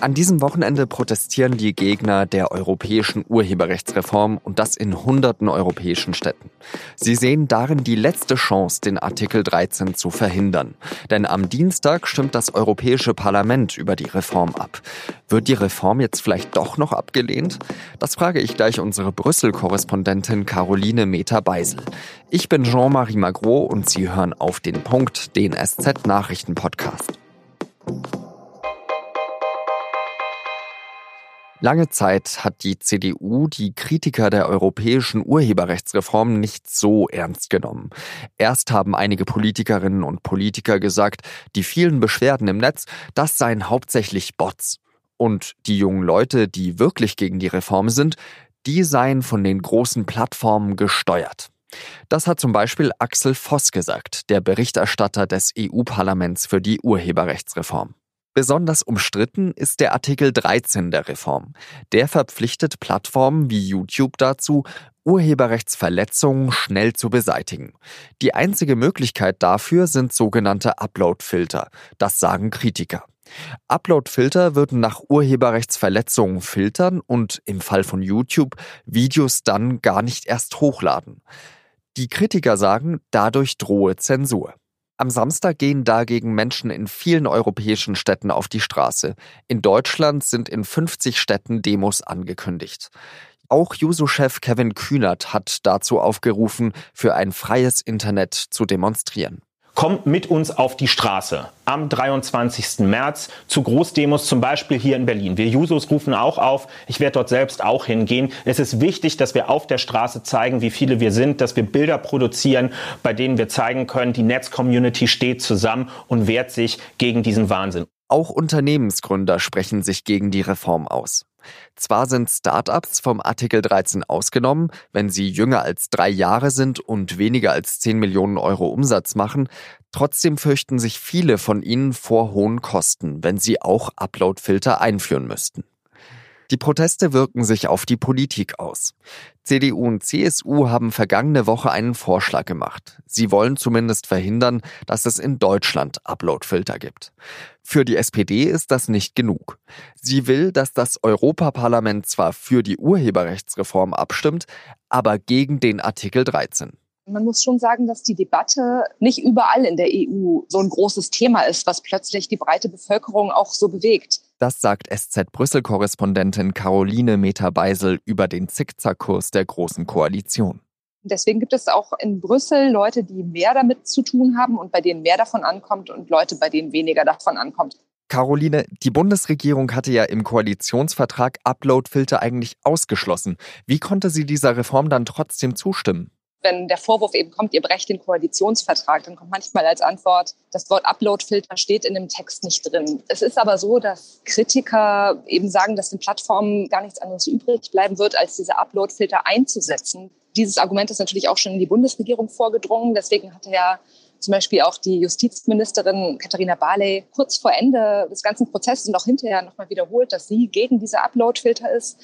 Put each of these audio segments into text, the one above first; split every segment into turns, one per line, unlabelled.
An diesem Wochenende protestieren die Gegner der europäischen Urheberrechtsreform und das in hunderten europäischen Städten. Sie sehen darin die letzte Chance, den Artikel 13 zu verhindern. Denn am Dienstag stimmt das Europäische Parlament über die Reform ab. Wird die Reform jetzt vielleicht doch noch abgelehnt? Das frage ich gleich unsere Brüssel-Korrespondentin Caroline Meter-Beisel. Ich bin Jean-Marie Magro und Sie hören auf den Punkt, den SZ-Nachrichten-Podcast. Lange Zeit hat die CDU die Kritiker der europäischen Urheberrechtsreform nicht so ernst genommen. Erst haben einige Politikerinnen und Politiker gesagt, die vielen Beschwerden im Netz, das seien hauptsächlich Bots. Und die jungen Leute, die wirklich gegen die Reform sind, die seien von den großen Plattformen gesteuert. Das hat zum Beispiel Axel Voss gesagt, der Berichterstatter des EU-Parlaments für die Urheberrechtsreform. Besonders umstritten ist der Artikel 13 der Reform. Der verpflichtet Plattformen wie YouTube dazu, Urheberrechtsverletzungen schnell zu beseitigen. Die einzige Möglichkeit dafür sind sogenannte Upload-Filter. Das sagen Kritiker. Upload-Filter würden nach Urheberrechtsverletzungen filtern und im Fall von YouTube Videos dann gar nicht erst hochladen. Die Kritiker sagen, dadurch drohe Zensur. Am Samstag gehen dagegen Menschen in vielen europäischen Städten auf die Straße. In Deutschland sind in 50 Städten Demos angekündigt. Auch Juso-Chef Kevin Kühnert hat dazu aufgerufen, für ein freies Internet zu demonstrieren.
Kommt mit uns auf die Straße am 23. März zu Großdemos, zum Beispiel hier in Berlin. Wir Jusos rufen auch auf. Ich werde dort selbst auch hingehen. Es ist wichtig, dass wir auf der Straße zeigen, wie viele wir sind, dass wir Bilder produzieren, bei denen wir zeigen können, die Netz-Community steht zusammen und wehrt sich gegen diesen Wahnsinn.
Auch Unternehmensgründer sprechen sich gegen die Reform aus. Zwar sind Startups vom Artikel 13 ausgenommen, wenn sie jünger als drei Jahre sind und weniger als 10 Millionen Euro Umsatz machen, trotzdem fürchten sich viele von ihnen vor hohen Kosten, wenn sie auch Uploadfilter einführen müssten. Die Proteste wirken sich auf die Politik aus. CDU und CSU haben vergangene Woche einen Vorschlag gemacht. Sie wollen zumindest verhindern, dass es in Deutschland Uploadfilter gibt. Für die SPD ist das nicht genug. Sie will, dass das Europaparlament zwar für die Urheberrechtsreform abstimmt, aber gegen den Artikel 13.
Man muss schon sagen, dass die Debatte nicht überall in der EU so ein großes Thema ist, was plötzlich die breite Bevölkerung auch so bewegt.
Das sagt SZ-Brüssel-Korrespondentin Caroline Meter-Beisel über den Zickzackkurs der Großen Koalition.
Deswegen gibt es auch in Brüssel Leute, die mehr damit zu tun haben und bei denen mehr davon ankommt und Leute, bei denen weniger davon ankommt.
Caroline, die Bundesregierung hatte ja im Koalitionsvertrag Uploadfilter eigentlich ausgeschlossen. Wie konnte sie dieser Reform dann trotzdem zustimmen?
Wenn der Vorwurf eben kommt, ihr brecht den Koalitionsvertrag, dann kommt manchmal als Antwort, das Wort Uploadfilter steht in dem Text nicht drin. Es ist aber so, dass Kritiker eben sagen, dass den Plattformen gar nichts anderes übrig bleiben wird, als diese Uploadfilter einzusetzen. Dieses Argument ist natürlich auch schon in die Bundesregierung vorgedrungen. Deswegen hatte ja zum Beispiel auch die Justizministerin Katharina Barley kurz vor Ende des ganzen Prozesses und auch hinterher nochmal wiederholt, dass sie gegen diese Upload-Filter ist.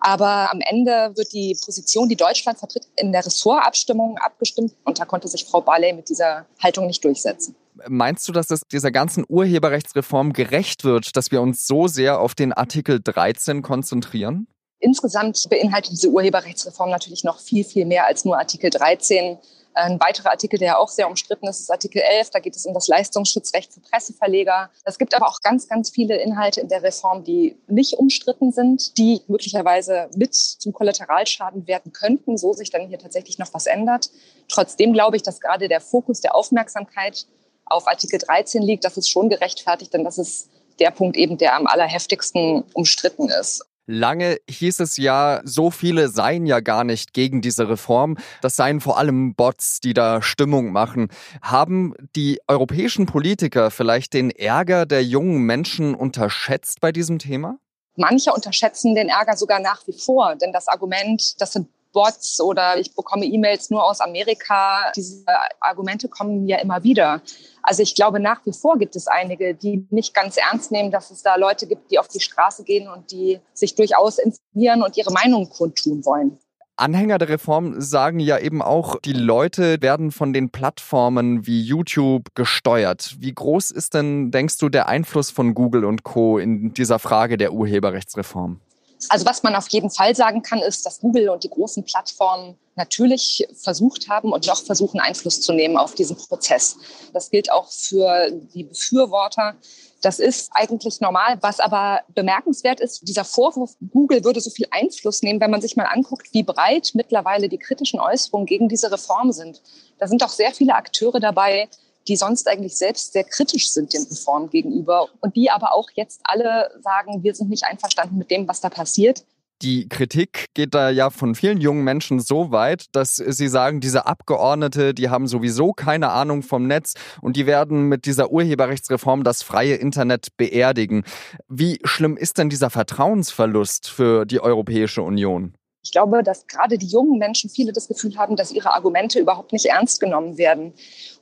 Aber am Ende wird die Position, die Deutschland vertritt, in der Ressortabstimmung abgestimmt und da konnte sich Frau Barley mit dieser Haltung nicht durchsetzen.
Meinst du, dass es dieser ganzen Urheberrechtsreform gerecht wird, dass wir uns so sehr auf den Artikel 13 konzentrieren?
Insgesamt beinhaltet diese Urheberrechtsreform natürlich noch viel, viel mehr als nur Artikel 13. Ein weiterer Artikel, der auch sehr umstritten ist, ist Artikel 11. Da geht es um das Leistungsschutzrecht für Presseverleger. Es gibt aber auch ganz, ganz viele Inhalte in der Reform, die nicht umstritten sind, die möglicherweise mit zum Kollateralschaden werden könnten, so sich dann hier tatsächlich noch was ändert. Trotzdem glaube ich, dass gerade der Fokus der Aufmerksamkeit auf Artikel 13 liegt. Das ist schon gerechtfertigt, denn das ist der Punkt eben, der am allerheftigsten umstritten ist.
Lange hieß es ja, so viele seien ja gar nicht gegen diese Reform. Das seien vor allem Bots, die da Stimmung machen. Haben die europäischen Politiker vielleicht den Ärger der jungen Menschen unterschätzt bei diesem Thema?
Manche unterschätzen den Ärger sogar nach wie vor, denn das Argument, das sind Bots oder ich bekomme E-Mails nur aus Amerika. Diese Argumente kommen ja immer wieder. Also ich glaube, nach wie vor gibt es einige, die nicht ganz ernst nehmen, dass es da Leute gibt, die auf die Straße gehen und die sich durchaus informieren und ihre Meinung kundtun wollen.
Anhänger der Reform sagen ja eben auch, die Leute werden von den Plattformen wie YouTube gesteuert. Wie groß ist denn, denkst du, der Einfluss von Google und Co. in dieser Frage der Urheberrechtsreform?
Also was man auf jeden Fall sagen kann, ist, dass Google und die großen Plattformen natürlich versucht haben und noch versuchen, Einfluss zu nehmen auf diesen Prozess. Das gilt auch für die Befürworter. Das ist eigentlich normal. Was aber bemerkenswert ist, dieser Vorwurf, Google würde so viel Einfluss nehmen, wenn man sich mal anguckt, wie breit mittlerweile die kritischen Äußerungen gegen diese Reform sind. Da sind auch sehr viele Akteure dabei, die sonst eigentlich selbst sehr kritisch sind den Reformen gegenüber und die aber auch jetzt alle sagen, wir sind nicht einverstanden mit dem, was da passiert.
Die Kritik geht da ja von vielen jungen Menschen so weit, dass sie sagen, diese Abgeordnete, die haben sowieso keine Ahnung vom Netz und die werden mit dieser Urheberrechtsreform das freie Internet beerdigen. Wie schlimm ist denn dieser Vertrauensverlust für die Europäische Union?
Ich glaube, dass gerade die jungen Menschen viele das Gefühl haben, dass ihre Argumente überhaupt nicht ernst genommen werden.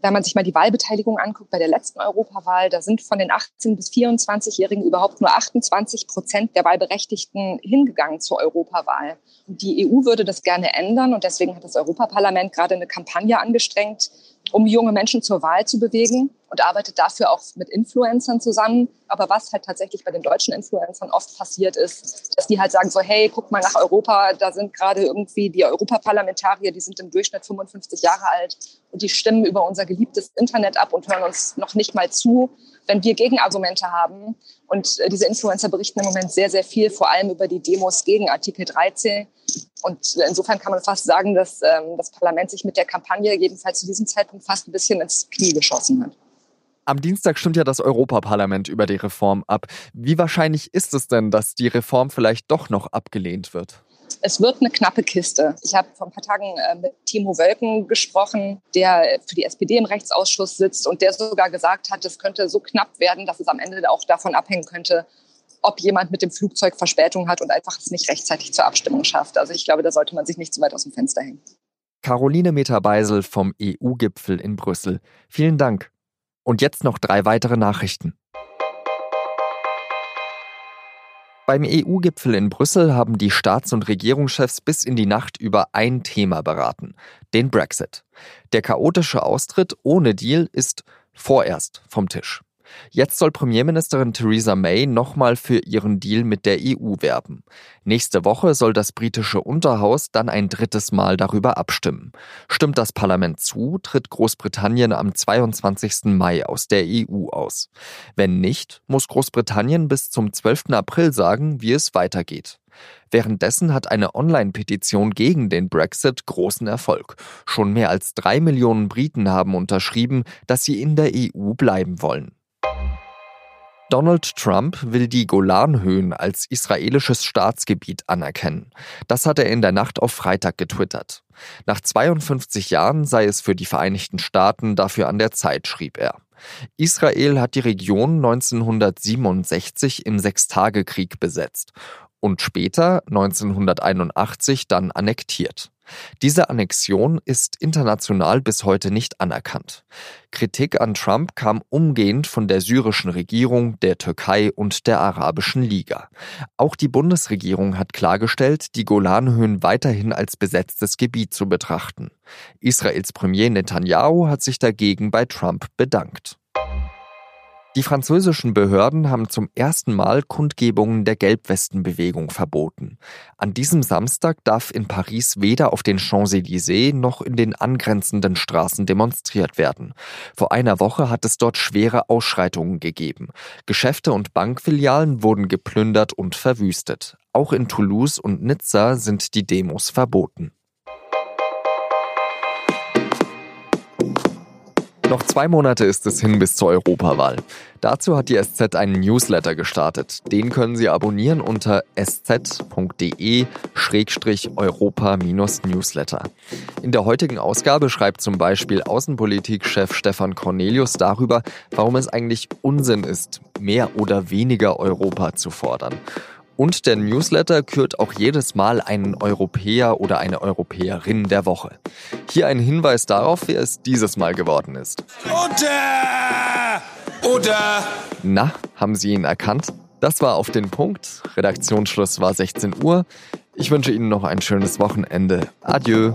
Wenn man sich mal die Wahlbeteiligung anguckt bei der letzten Europawahl, da sind von den 18 bis 24-Jährigen überhaupt nur 28 Prozent der Wahlberechtigten hingegangen zur Europawahl. Die EU würde das gerne ändern und deswegen hat das Europaparlament gerade eine Kampagne angestrengt, um junge Menschen zur Wahl zu bewegen und arbeitet dafür auch mit Influencern zusammen. Aber was halt tatsächlich bei den deutschen Influencern oft passiert ist, dass die halt sagen so, hey, guck mal nach Europa, da sind gerade irgendwie die Europaparlamentarier, die sind im Durchschnitt 55 Jahre alt und die stimmen über unser geliebtes Internet ab und hören uns noch nicht mal zu, wenn wir Gegenargumente haben. Und äh, diese Influencer berichten im Moment sehr, sehr viel, vor allem über die Demos gegen Artikel 13. Und insofern kann man fast sagen, dass ähm, das Parlament sich mit der Kampagne jedenfalls zu diesem Zeitpunkt fast ein bisschen ins Knie geschossen hat.
Am Dienstag stimmt ja das Europaparlament über die Reform ab. Wie wahrscheinlich ist es denn, dass die Reform vielleicht doch noch abgelehnt wird?
Es wird eine knappe Kiste. Ich habe vor ein paar Tagen äh, mit Timo Wölken gesprochen, der für die SPD im Rechtsausschuss sitzt und der sogar gesagt hat, es könnte so knapp werden, dass es am Ende auch davon abhängen könnte, ob jemand mit dem Flugzeug Verspätung hat und einfach es nicht rechtzeitig zur Abstimmung schafft. Also ich glaube, da sollte man sich nicht zu weit aus dem Fenster hängen.
Caroline Meter-Beisel vom EU-Gipfel in Brüssel. Vielen Dank. Und jetzt noch drei weitere Nachrichten. Beim EU-Gipfel in Brüssel haben die Staats- und Regierungschefs bis in die Nacht über ein Thema beraten, den Brexit. Der chaotische Austritt ohne Deal ist vorerst vom Tisch. Jetzt soll Premierministerin Theresa May nochmal für ihren Deal mit der EU werben. Nächste Woche soll das britische Unterhaus dann ein drittes Mal darüber abstimmen. Stimmt das Parlament zu, tritt Großbritannien am 22. Mai aus der EU aus. Wenn nicht, muss Großbritannien bis zum 12. April sagen, wie es weitergeht. Währenddessen hat eine Online-Petition gegen den Brexit großen Erfolg. Schon mehr als drei Millionen Briten haben unterschrieben, dass sie in der EU bleiben wollen. Donald Trump will die Golanhöhen als israelisches Staatsgebiet anerkennen. Das hat er in der Nacht auf Freitag getwittert. Nach 52 Jahren sei es für die Vereinigten Staaten dafür an der Zeit, schrieb er. Israel hat die Region 1967 im Sechstagekrieg besetzt und später 1981 dann annektiert. Diese Annexion ist international bis heute nicht anerkannt. Kritik an Trump kam umgehend von der syrischen Regierung, der Türkei und der Arabischen Liga. Auch die Bundesregierung hat klargestellt, die Golanhöhen weiterhin als besetztes Gebiet zu betrachten. Israels Premier Netanyahu hat sich dagegen bei Trump bedankt. Die französischen Behörden haben zum ersten Mal Kundgebungen der Gelbwestenbewegung verboten. An diesem Samstag darf in Paris weder auf den Champs-Élysées noch in den angrenzenden Straßen demonstriert werden. Vor einer Woche hat es dort schwere Ausschreitungen gegeben. Geschäfte und Bankfilialen wurden geplündert und verwüstet. Auch in Toulouse und Nizza sind die Demos verboten. Noch zwei Monate ist es hin bis zur Europawahl. Dazu hat die SZ einen Newsletter gestartet. Den können Sie abonnieren unter sz.de-europa-newsletter. In der heutigen Ausgabe schreibt zum Beispiel Außenpolitikchef Stefan Cornelius darüber, warum es eigentlich Unsinn ist, mehr oder weniger Europa zu fordern. Und der Newsletter kürt auch jedes Mal einen Europäer oder eine Europäerin der Woche. Hier ein Hinweis darauf, wer es dieses Mal geworden ist. Oder! Oder! Na, haben Sie ihn erkannt? Das war auf den Punkt. Redaktionsschluss war 16 Uhr. Ich wünsche Ihnen noch ein schönes Wochenende. Adieu.